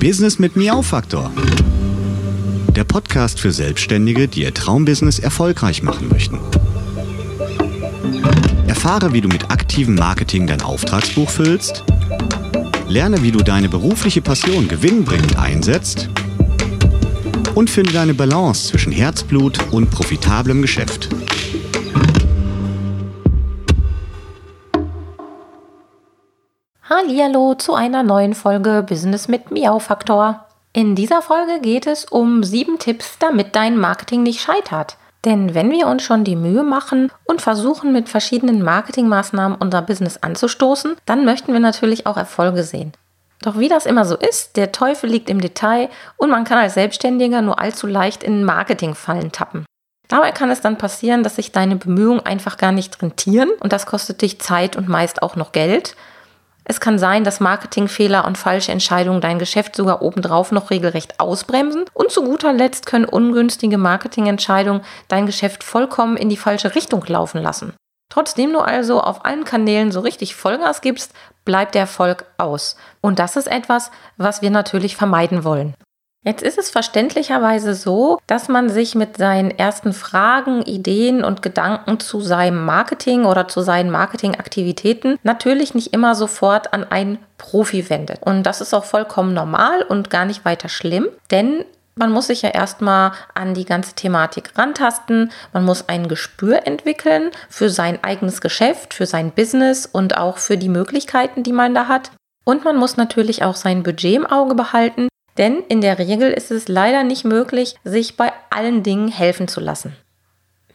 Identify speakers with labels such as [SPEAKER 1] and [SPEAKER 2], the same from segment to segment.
[SPEAKER 1] Business mit Miau-Faktor. Der Podcast für Selbstständige, die ihr Traumbusiness erfolgreich machen möchten. Erfahre, wie du mit aktivem Marketing dein Auftragsbuch füllst. Lerne, wie du deine berufliche Passion gewinnbringend einsetzt. Und finde deine Balance zwischen Herzblut und profitablem Geschäft.
[SPEAKER 2] Hallihallo zu einer neuen Folge Business mit Miau Faktor. In dieser Folge geht es um sieben Tipps, damit dein Marketing nicht scheitert. Denn wenn wir uns schon die Mühe machen und versuchen, mit verschiedenen Marketingmaßnahmen unser Business anzustoßen, dann möchten wir natürlich auch Erfolge sehen. Doch wie das immer so ist, der Teufel liegt im Detail und man kann als Selbstständiger nur allzu leicht in Marketingfallen tappen. Dabei kann es dann passieren, dass sich deine Bemühungen einfach gar nicht rentieren und das kostet dich Zeit und meist auch noch Geld. Es kann sein, dass Marketingfehler und falsche Entscheidungen dein Geschäft sogar obendrauf noch regelrecht ausbremsen. Und zu guter Letzt können ungünstige Marketingentscheidungen dein Geschäft vollkommen in die falsche Richtung laufen lassen. Trotzdem du also auf allen Kanälen so richtig Vollgas gibst, bleibt der Erfolg aus. Und das ist etwas, was wir natürlich vermeiden wollen. Jetzt ist es verständlicherweise so, dass man sich mit seinen ersten Fragen, Ideen und Gedanken zu seinem Marketing oder zu seinen Marketingaktivitäten natürlich nicht immer sofort an einen Profi wendet. Und das ist auch vollkommen normal und gar nicht weiter schlimm, denn man muss sich ja erstmal an die ganze Thematik rantasten. Man muss ein Gespür entwickeln für sein eigenes Geschäft, für sein Business und auch für die Möglichkeiten, die man da hat. Und man muss natürlich auch sein Budget im Auge behalten, denn in der Regel ist es leider nicht möglich, sich bei allen Dingen helfen zu lassen.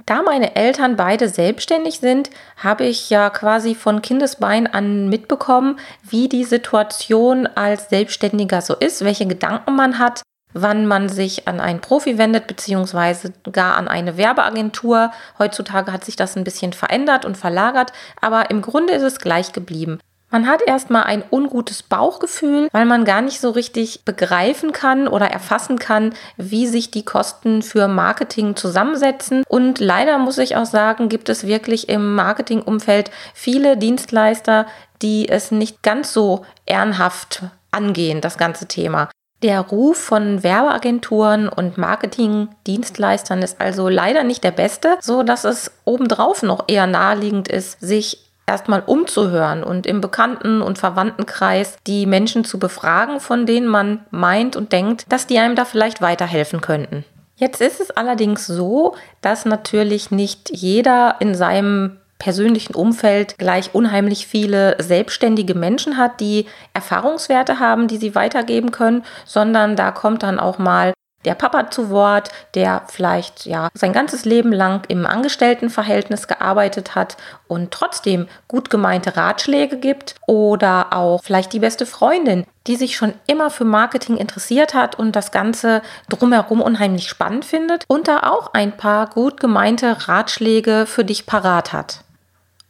[SPEAKER 2] Da meine Eltern beide selbstständig sind, habe ich ja quasi von Kindesbein an mitbekommen, wie die Situation als Selbstständiger so ist, welche Gedanken man hat, wann man sich an einen Profi wendet, beziehungsweise gar an eine Werbeagentur. Heutzutage hat sich das ein bisschen verändert und verlagert, aber im Grunde ist es gleich geblieben. Man hat erstmal ein ungutes Bauchgefühl, weil man gar nicht so richtig begreifen kann oder erfassen kann, wie sich die Kosten für Marketing zusammensetzen. Und leider muss ich auch sagen, gibt es wirklich im Marketingumfeld viele Dienstleister, die es nicht ganz so ehrenhaft angehen, das ganze Thema. Der Ruf von Werbeagenturen und Marketingdienstleistern ist also leider nicht der beste, so dass es obendrauf noch eher naheliegend ist, sich erstmal umzuhören und im Bekannten- und Verwandtenkreis die Menschen zu befragen, von denen man meint und denkt, dass die einem da vielleicht weiterhelfen könnten. Jetzt ist es allerdings so, dass natürlich nicht jeder in seinem persönlichen Umfeld gleich unheimlich viele selbstständige Menschen hat, die Erfahrungswerte haben, die sie weitergeben können, sondern da kommt dann auch mal der Papa zu Wort, der vielleicht ja sein ganzes Leben lang im Angestelltenverhältnis gearbeitet hat und trotzdem gut gemeinte Ratschläge gibt oder auch vielleicht die beste Freundin, die sich schon immer für Marketing interessiert hat und das Ganze drumherum unheimlich spannend findet und da auch ein paar gut gemeinte Ratschläge für dich parat hat.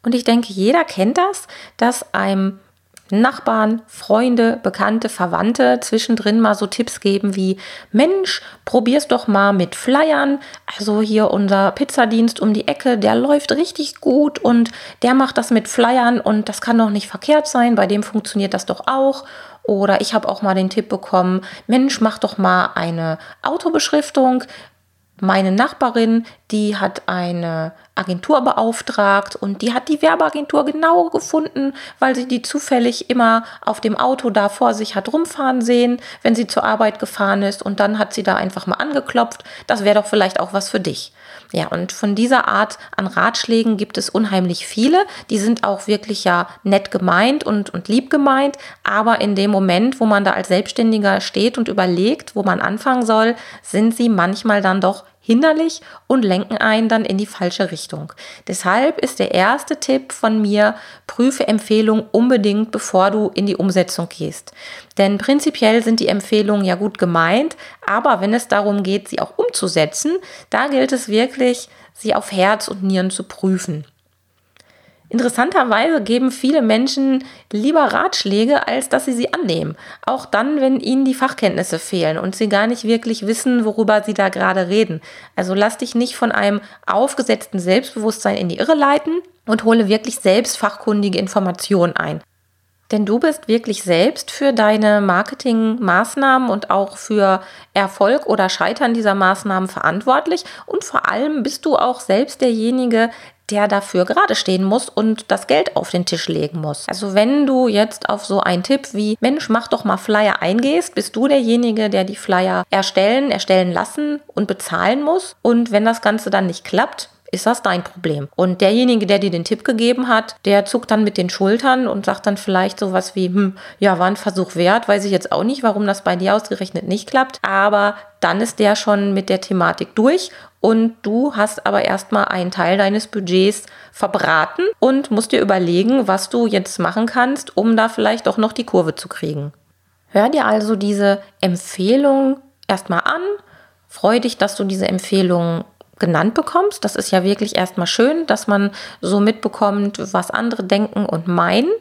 [SPEAKER 2] Und ich denke, jeder kennt das, dass einem Nachbarn, Freunde, Bekannte, Verwandte zwischendrin mal so Tipps geben wie, Mensch, probier's doch mal mit Flyern. Also hier unser Pizzadienst um die Ecke, der läuft richtig gut und der macht das mit Flyern und das kann doch nicht verkehrt sein, bei dem funktioniert das doch auch. Oder ich habe auch mal den Tipp bekommen, Mensch, mach doch mal eine Autobeschriftung. Meine Nachbarin, die hat eine Agentur beauftragt und die hat die Werbeagentur genau gefunden, weil sie die zufällig immer auf dem Auto da vor sich hat rumfahren sehen, wenn sie zur Arbeit gefahren ist und dann hat sie da einfach mal angeklopft. Das wäre doch vielleicht auch was für dich. Ja, und von dieser Art an Ratschlägen gibt es unheimlich viele. Die sind auch wirklich ja nett gemeint und, und lieb gemeint. Aber in dem Moment, wo man da als Selbstständiger steht und überlegt, wo man anfangen soll, sind sie manchmal dann doch hinderlich und lenken einen dann in die falsche Richtung. Deshalb ist der erste Tipp von mir, prüfe Empfehlungen unbedingt, bevor du in die Umsetzung gehst. Denn prinzipiell sind die Empfehlungen ja gut gemeint, aber wenn es darum geht, sie auch umzusetzen, da gilt es wirklich, sie auf Herz und Nieren zu prüfen. Interessanterweise geben viele Menschen lieber Ratschläge, als dass sie sie annehmen. Auch dann, wenn ihnen die Fachkenntnisse fehlen und sie gar nicht wirklich wissen, worüber sie da gerade reden. Also lass dich nicht von einem aufgesetzten Selbstbewusstsein in die Irre leiten und hole wirklich selbst fachkundige Informationen ein. Denn du bist wirklich selbst für deine Marketingmaßnahmen und auch für Erfolg oder Scheitern dieser Maßnahmen verantwortlich. Und vor allem bist du auch selbst derjenige, der dafür gerade stehen muss und das Geld auf den Tisch legen muss. Also wenn du jetzt auf so einen Tipp wie Mensch, mach doch mal Flyer eingehst, bist du derjenige, der die Flyer erstellen, erstellen lassen und bezahlen muss. Und wenn das Ganze dann nicht klappt, ist das dein Problem. Und derjenige, der dir den Tipp gegeben hat, der zuckt dann mit den Schultern und sagt dann vielleicht sowas wie, hm, ja, war ein Versuch wert, weiß ich jetzt auch nicht, warum das bei dir ausgerechnet nicht klappt, aber dann ist der schon mit der Thematik durch und du hast aber erstmal einen Teil deines Budgets verbraten und musst dir überlegen, was du jetzt machen kannst, um da vielleicht auch noch die Kurve zu kriegen. Hör dir also diese Empfehlung erstmal an. Freu dich, dass du diese Empfehlung genannt bekommst. Das ist ja wirklich erstmal schön, dass man so mitbekommt, was andere denken und meinen.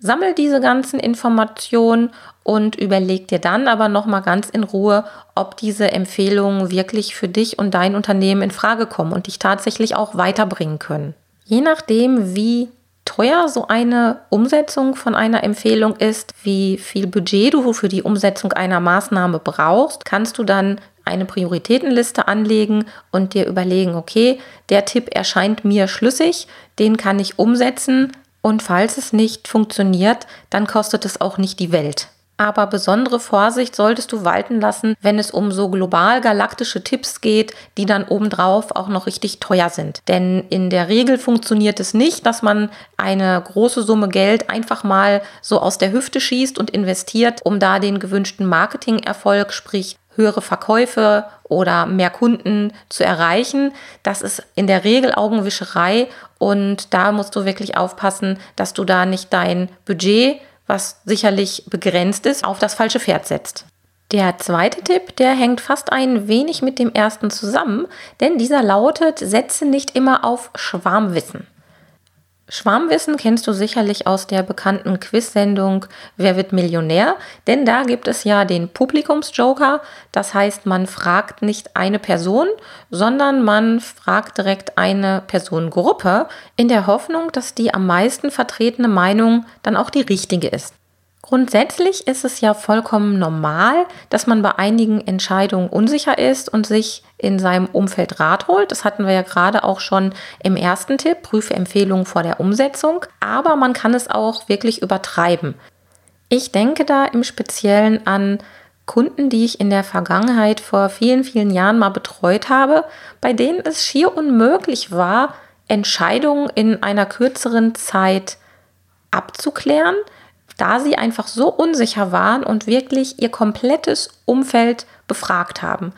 [SPEAKER 2] Sammel diese ganzen Informationen und überleg dir dann aber nochmal ganz in Ruhe, ob diese Empfehlungen wirklich für dich und dein Unternehmen in Frage kommen und dich tatsächlich auch weiterbringen können. Je nachdem, wie teuer so eine Umsetzung von einer Empfehlung ist, wie viel Budget du für die Umsetzung einer Maßnahme brauchst, kannst du dann eine Prioritätenliste anlegen und dir überlegen, okay, der Tipp erscheint mir schlüssig, den kann ich umsetzen und falls es nicht funktioniert, dann kostet es auch nicht die Welt. Aber besondere Vorsicht solltest du walten lassen, wenn es um so global galaktische Tipps geht, die dann obendrauf auch noch richtig teuer sind. Denn in der Regel funktioniert es nicht, dass man eine große Summe Geld einfach mal so aus der Hüfte schießt und investiert, um da den gewünschten Marketingerfolg, sprich höhere Verkäufe oder mehr Kunden zu erreichen. Das ist in der Regel Augenwischerei und da musst du wirklich aufpassen, dass du da nicht dein Budget, was sicherlich begrenzt ist, auf das falsche Pferd setzt. Der zweite Tipp, der hängt fast ein wenig mit dem ersten zusammen, denn dieser lautet, setze nicht immer auf Schwarmwissen. Schwarmwissen kennst du sicherlich aus der bekannten Quiz-Sendung Wer wird Millionär? Denn da gibt es ja den Publikumsjoker. Das heißt, man fragt nicht eine Person, sondern man fragt direkt eine Personengruppe in der Hoffnung, dass die am meisten vertretene Meinung dann auch die richtige ist. Grundsätzlich ist es ja vollkommen normal, dass man bei einigen Entscheidungen unsicher ist und sich in seinem Umfeld Rat holt. Das hatten wir ja gerade auch schon im ersten Tipp, prüfe Empfehlungen vor der Umsetzung. Aber man kann es auch wirklich übertreiben. Ich denke da im Speziellen an Kunden, die ich in der Vergangenheit vor vielen, vielen Jahren mal betreut habe, bei denen es schier unmöglich war, Entscheidungen in einer kürzeren Zeit abzuklären, da sie einfach so unsicher waren und wirklich ihr komplettes Umfeld befragt haben.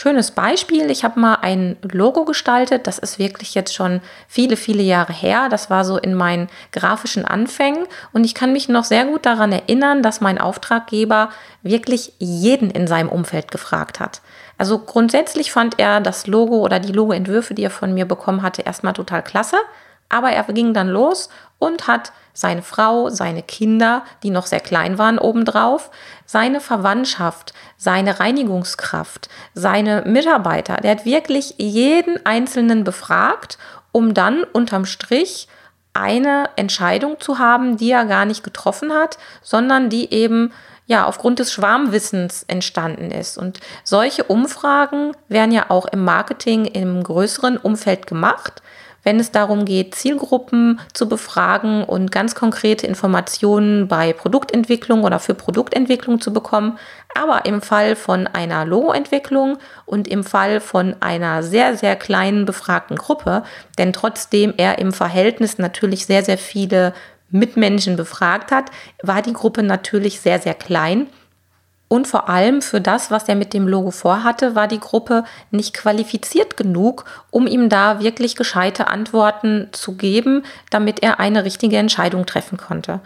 [SPEAKER 2] Schönes Beispiel, ich habe mal ein Logo gestaltet, das ist wirklich jetzt schon viele, viele Jahre her. Das war so in meinen grafischen Anfängen und ich kann mich noch sehr gut daran erinnern, dass mein Auftraggeber wirklich jeden in seinem Umfeld gefragt hat. Also grundsätzlich fand er das Logo oder die Logoentwürfe, die er von mir bekommen hatte, erstmal total klasse. Aber er ging dann los und hat seine Frau, seine Kinder, die noch sehr klein waren obendrauf, seine Verwandtschaft, seine Reinigungskraft, seine Mitarbeiter. Der hat wirklich jeden Einzelnen befragt, um dann unterm Strich eine Entscheidung zu haben, die er gar nicht getroffen hat, sondern die eben ja aufgrund des Schwarmwissens entstanden ist. Und solche Umfragen werden ja auch im Marketing im größeren Umfeld gemacht wenn es darum geht, Zielgruppen zu befragen und ganz konkrete Informationen bei Produktentwicklung oder für Produktentwicklung zu bekommen. Aber im Fall von einer Logoentwicklung und im Fall von einer sehr, sehr kleinen befragten Gruppe, denn trotzdem er im Verhältnis natürlich sehr, sehr viele Mitmenschen befragt hat, war die Gruppe natürlich sehr, sehr klein und vor allem für das, was er mit dem Logo vorhatte, war die Gruppe nicht qualifiziert genug, um ihm da wirklich gescheite Antworten zu geben, damit er eine richtige Entscheidung treffen konnte.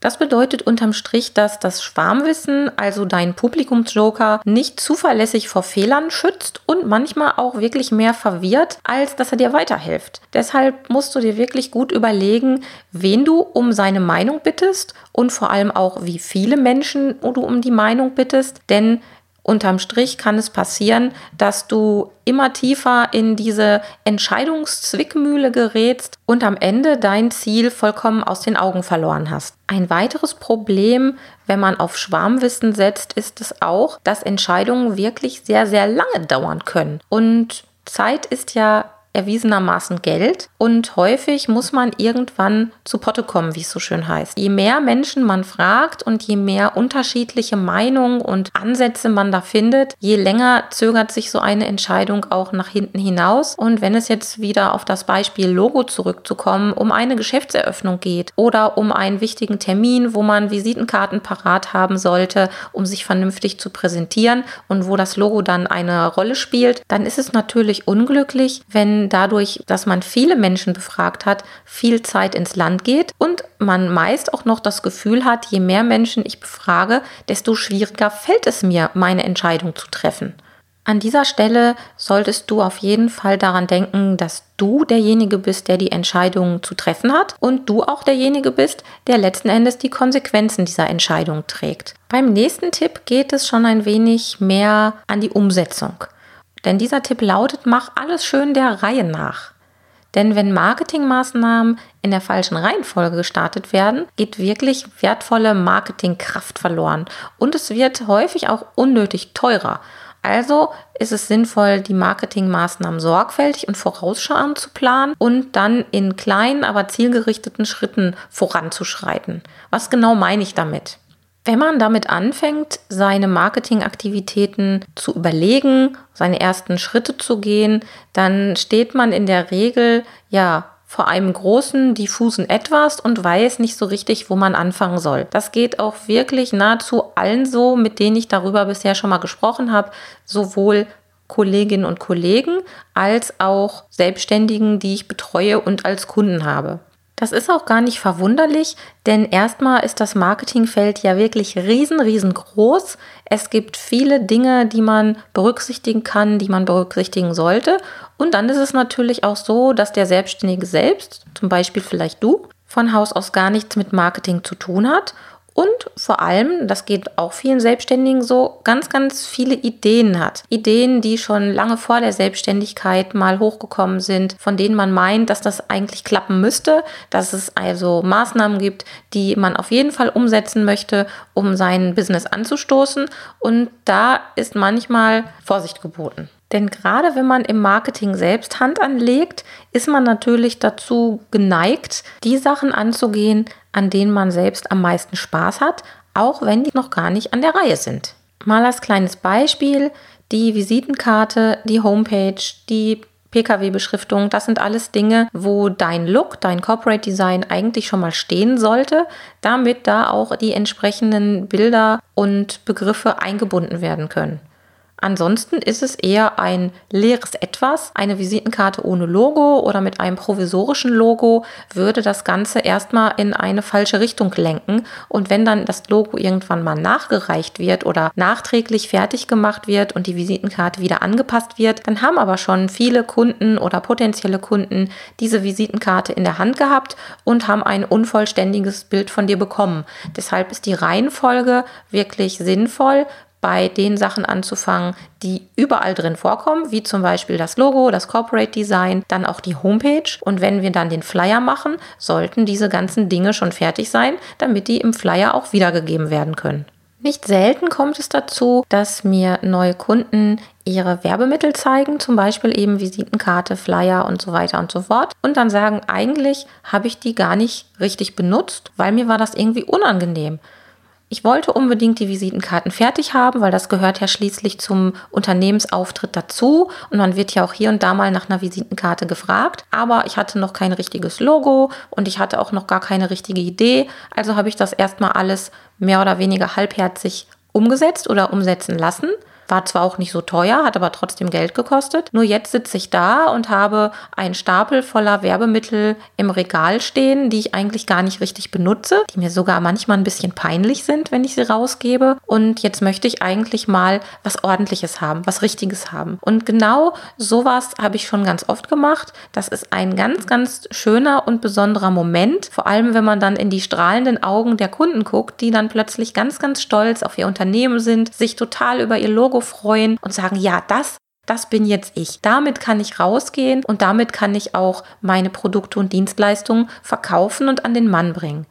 [SPEAKER 2] Das bedeutet unterm Strich, dass das Schwarmwissen, also dein Publikumsjoker, nicht zuverlässig vor Fehlern schützt und manchmal auch wirklich mehr verwirrt, als dass er dir weiterhilft. Deshalb musst du dir wirklich gut überlegen, wen du um seine Meinung bittest und vor allem auch, wie viele Menschen du um die Meinung bittest, denn Unterm Strich kann es passieren, dass du immer tiefer in diese Entscheidungszwickmühle gerätst und am Ende dein Ziel vollkommen aus den Augen verloren hast. Ein weiteres Problem, wenn man auf Schwarmwissen setzt, ist es auch, dass Entscheidungen wirklich sehr, sehr lange dauern können. Und Zeit ist ja erwiesenermaßen Geld und häufig muss man irgendwann zu Potte kommen, wie es so schön heißt. Je mehr Menschen man fragt und je mehr unterschiedliche Meinungen und Ansätze man da findet, je länger zögert sich so eine Entscheidung auch nach hinten hinaus. Und wenn es jetzt wieder auf das Beispiel Logo zurückzukommen, um eine Geschäftseröffnung geht oder um einen wichtigen Termin, wo man Visitenkarten parat haben sollte, um sich vernünftig zu präsentieren und wo das Logo dann eine Rolle spielt, dann ist es natürlich unglücklich, wenn dadurch, dass man viele Menschen befragt hat, viel Zeit ins Land geht und man meist auch noch das Gefühl hat, je mehr Menschen ich befrage, desto schwieriger fällt es mir, meine Entscheidung zu treffen. An dieser Stelle solltest du auf jeden Fall daran denken, dass du derjenige bist, der die Entscheidung zu treffen hat und du auch derjenige bist, der letzten Endes die Konsequenzen dieser Entscheidung trägt. Beim nächsten Tipp geht es schon ein wenig mehr an die Umsetzung. Denn dieser Tipp lautet, mach alles schön der Reihe nach. Denn wenn Marketingmaßnahmen in der falschen Reihenfolge gestartet werden, geht wirklich wertvolle Marketingkraft verloren und es wird häufig auch unnötig teurer. Also ist es sinnvoll, die Marketingmaßnahmen sorgfältig und vorausschauend zu planen und dann in kleinen, aber zielgerichteten Schritten voranzuschreiten. Was genau meine ich damit? Wenn man damit anfängt, seine Marketingaktivitäten zu überlegen, seine ersten Schritte zu gehen, dann steht man in der Regel ja vor einem großen, diffusen Etwas und weiß nicht so richtig, wo man anfangen soll. Das geht auch wirklich nahezu allen so, mit denen ich darüber bisher schon mal gesprochen habe, sowohl Kolleginnen und Kollegen als auch Selbstständigen, die ich betreue und als Kunden habe. Das ist auch gar nicht verwunderlich, denn erstmal ist das Marketingfeld ja wirklich riesen, riesengroß. Es gibt viele Dinge, die man berücksichtigen kann, die man berücksichtigen sollte. Und dann ist es natürlich auch so, dass der Selbstständige selbst, zum Beispiel vielleicht du, von Haus aus gar nichts mit Marketing zu tun hat und vor allem, das geht auch vielen Selbstständigen so, ganz, ganz viele Ideen hat. Ideen, die schon lange vor der Selbstständigkeit mal hochgekommen sind, von denen man meint, dass das eigentlich klappen müsste, dass es also Maßnahmen gibt, die man auf jeden Fall umsetzen möchte, um sein Business anzustoßen. Und da ist manchmal Vorsicht geboten. Denn gerade wenn man im Marketing selbst Hand anlegt, ist man natürlich dazu geneigt, die Sachen anzugehen, an denen man selbst am meisten Spaß hat, auch wenn die noch gar nicht an der Reihe sind. Mal als kleines Beispiel, die Visitenkarte, die Homepage, die PKW-Beschriftung, das sind alles Dinge, wo dein Look, dein Corporate Design eigentlich schon mal stehen sollte, damit da auch die entsprechenden Bilder und Begriffe eingebunden werden können. Ansonsten ist es eher ein leeres Etwas. Eine Visitenkarte ohne Logo oder mit einem provisorischen Logo würde das Ganze erstmal in eine falsche Richtung lenken. Und wenn dann das Logo irgendwann mal nachgereicht wird oder nachträglich fertig gemacht wird und die Visitenkarte wieder angepasst wird, dann haben aber schon viele Kunden oder potenzielle Kunden diese Visitenkarte in der Hand gehabt und haben ein unvollständiges Bild von dir bekommen. Deshalb ist die Reihenfolge wirklich sinnvoll, bei den Sachen anzufangen, die überall drin vorkommen, wie zum Beispiel das Logo, das Corporate Design, dann auch die Homepage. Und wenn wir dann den Flyer machen, sollten diese ganzen Dinge schon fertig sein, damit die im Flyer auch wiedergegeben werden können. Nicht selten kommt es dazu, dass mir neue Kunden ihre Werbemittel zeigen, zum Beispiel eben Visitenkarte, Flyer und so weiter und so fort. Und dann sagen, eigentlich habe ich die gar nicht richtig benutzt, weil mir war das irgendwie unangenehm. Ich wollte unbedingt die Visitenkarten fertig haben, weil das gehört ja schließlich zum Unternehmensauftritt dazu und man wird ja auch hier und da mal nach einer Visitenkarte gefragt. Aber ich hatte noch kein richtiges Logo und ich hatte auch noch gar keine richtige Idee. Also habe ich das erstmal alles mehr oder weniger halbherzig umgesetzt oder umsetzen lassen. War zwar auch nicht so teuer, hat aber trotzdem Geld gekostet. Nur jetzt sitze ich da und habe einen Stapel voller Werbemittel im Regal stehen, die ich eigentlich gar nicht richtig benutze, die mir sogar manchmal ein bisschen peinlich sind, wenn ich sie rausgebe. Und jetzt möchte ich eigentlich mal was Ordentliches haben, was Richtiges haben. Und genau sowas habe ich schon ganz oft gemacht. Das ist ein ganz, ganz schöner und besonderer Moment. Vor allem, wenn man dann in die strahlenden Augen der Kunden guckt, die dann plötzlich ganz, ganz stolz auf ihr Unternehmen sind, sich total über ihr Logo Logo freuen und sagen, ja, das das bin jetzt ich. Damit kann ich rausgehen und damit kann ich auch meine Produkte und Dienstleistungen verkaufen und an den Mann bringen.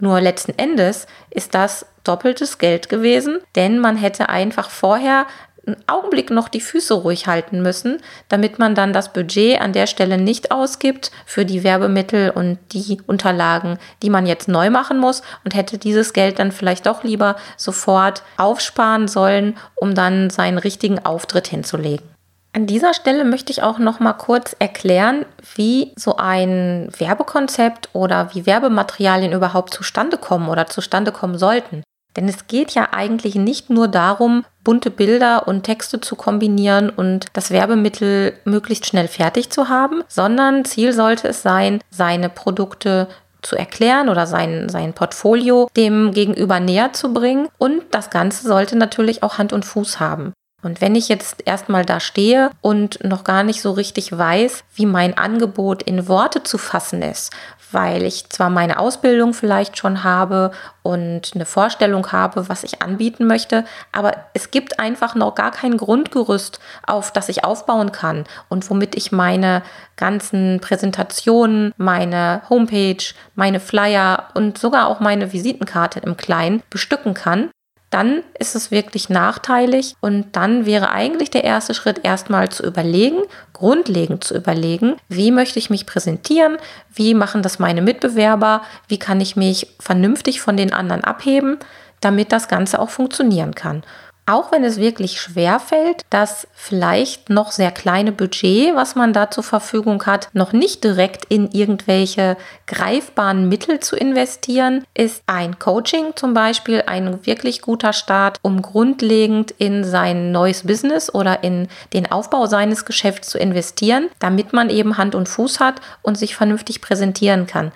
[SPEAKER 2] Nur letzten Endes ist das doppeltes Geld gewesen, denn man hätte einfach vorher einen Augenblick noch die Füße ruhig halten müssen, damit man dann das Budget an der Stelle nicht ausgibt für die Werbemittel und die Unterlagen, die man jetzt neu machen muss und hätte dieses Geld dann vielleicht doch lieber sofort aufsparen sollen, um dann seinen richtigen Auftritt hinzulegen. An dieser Stelle möchte ich auch noch mal kurz erklären, wie so ein Werbekonzept oder wie Werbematerialien überhaupt zustande kommen oder zustande kommen sollten. Denn es geht ja eigentlich nicht nur darum, bunte Bilder und Texte zu kombinieren und das Werbemittel möglichst schnell fertig zu haben, sondern Ziel sollte es sein, seine Produkte zu erklären oder sein, sein Portfolio dem Gegenüber näher zu bringen. Und das Ganze sollte natürlich auch Hand und Fuß haben. Und wenn ich jetzt erstmal da stehe und noch gar nicht so richtig weiß, wie mein Angebot in Worte zu fassen ist, weil ich zwar meine Ausbildung vielleicht schon habe und eine Vorstellung habe, was ich anbieten möchte, aber es gibt einfach noch gar kein Grundgerüst, auf das ich aufbauen kann und womit ich meine ganzen Präsentationen, meine Homepage, meine Flyer und sogar auch meine Visitenkarte im Kleinen bestücken kann, dann ist es wirklich nachteilig und dann wäre eigentlich der erste Schritt erstmal zu überlegen, grundlegend zu überlegen, wie möchte ich mich präsentieren, wie machen das meine Mitbewerber, wie kann ich mich vernünftig von den anderen abheben, damit das Ganze auch funktionieren kann auch wenn es wirklich schwer fällt, das vielleicht noch sehr kleine Budget, was man da zur Verfügung hat, noch nicht direkt in irgendwelche greifbaren Mittel zu investieren, ist ein Coaching zum Beispiel ein wirklich guter Start, um grundlegend in sein neues Business oder in den Aufbau seines Geschäfts zu investieren, damit man eben Hand und Fuß hat und sich vernünftig präsentieren kann.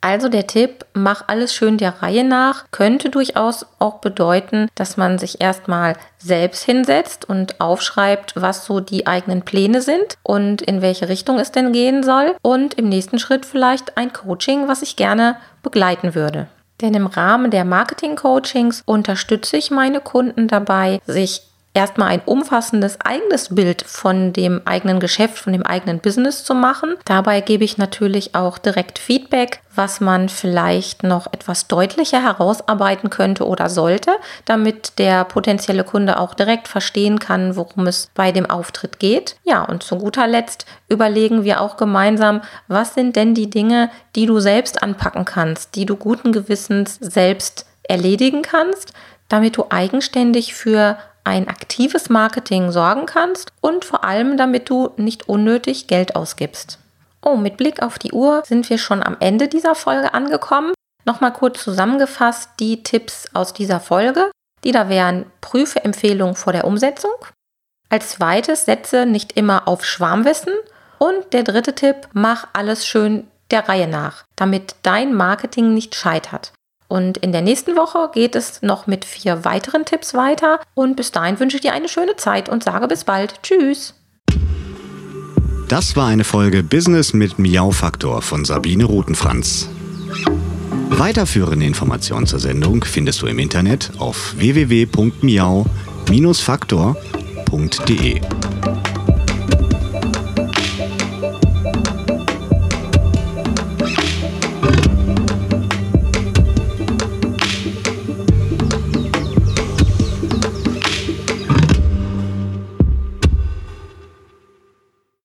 [SPEAKER 2] Also der Tipp, mach alles schön der Reihe nach, könnte durchaus auch bedeuten, dass man sich erstmal selbst hinsetzt und aufschreibt, was so die eigenen Pläne sind und in welche Richtung es denn gehen soll und im nächsten Schritt vielleicht ein Coaching, was ich gerne begleiten würde. Denn im Rahmen der Marketing-Coachings unterstütze ich meine Kunden dabei, sich erstmal ein umfassendes eigenes Bild von dem eigenen Geschäft, von dem eigenen Business zu machen. Dabei gebe ich natürlich auch direkt Feedback, was man vielleicht noch etwas deutlicher herausarbeiten könnte oder sollte, damit der potenzielle Kunde auch direkt verstehen kann, worum es bei dem Auftritt geht. Ja, und zu guter Letzt überlegen wir auch gemeinsam, was sind denn die Dinge, die du selbst anpacken kannst, die du guten Gewissens selbst erledigen kannst, damit du eigenständig für ein aktives Marketing sorgen kannst und vor allem damit du nicht unnötig Geld ausgibst. Oh, mit Blick auf die Uhr sind wir schon am Ende dieser Folge angekommen. Nochmal kurz zusammengefasst die Tipps aus dieser Folge, die da wären prüfe Empfehlungen vor der Umsetzung. Als zweites setze nicht immer auf Schwarmwissen. Und der dritte Tipp, mach alles schön der Reihe nach, damit dein Marketing nicht scheitert. Und in der nächsten Woche geht es noch mit vier weiteren Tipps weiter. Und bis dahin wünsche ich dir eine schöne Zeit und sage bis bald. Tschüss.
[SPEAKER 1] Das war eine Folge Business mit Miau Faktor von Sabine Rutenfranz. Weiterführende Informationen zur Sendung findest du im Internet auf www.miau-faktor.de.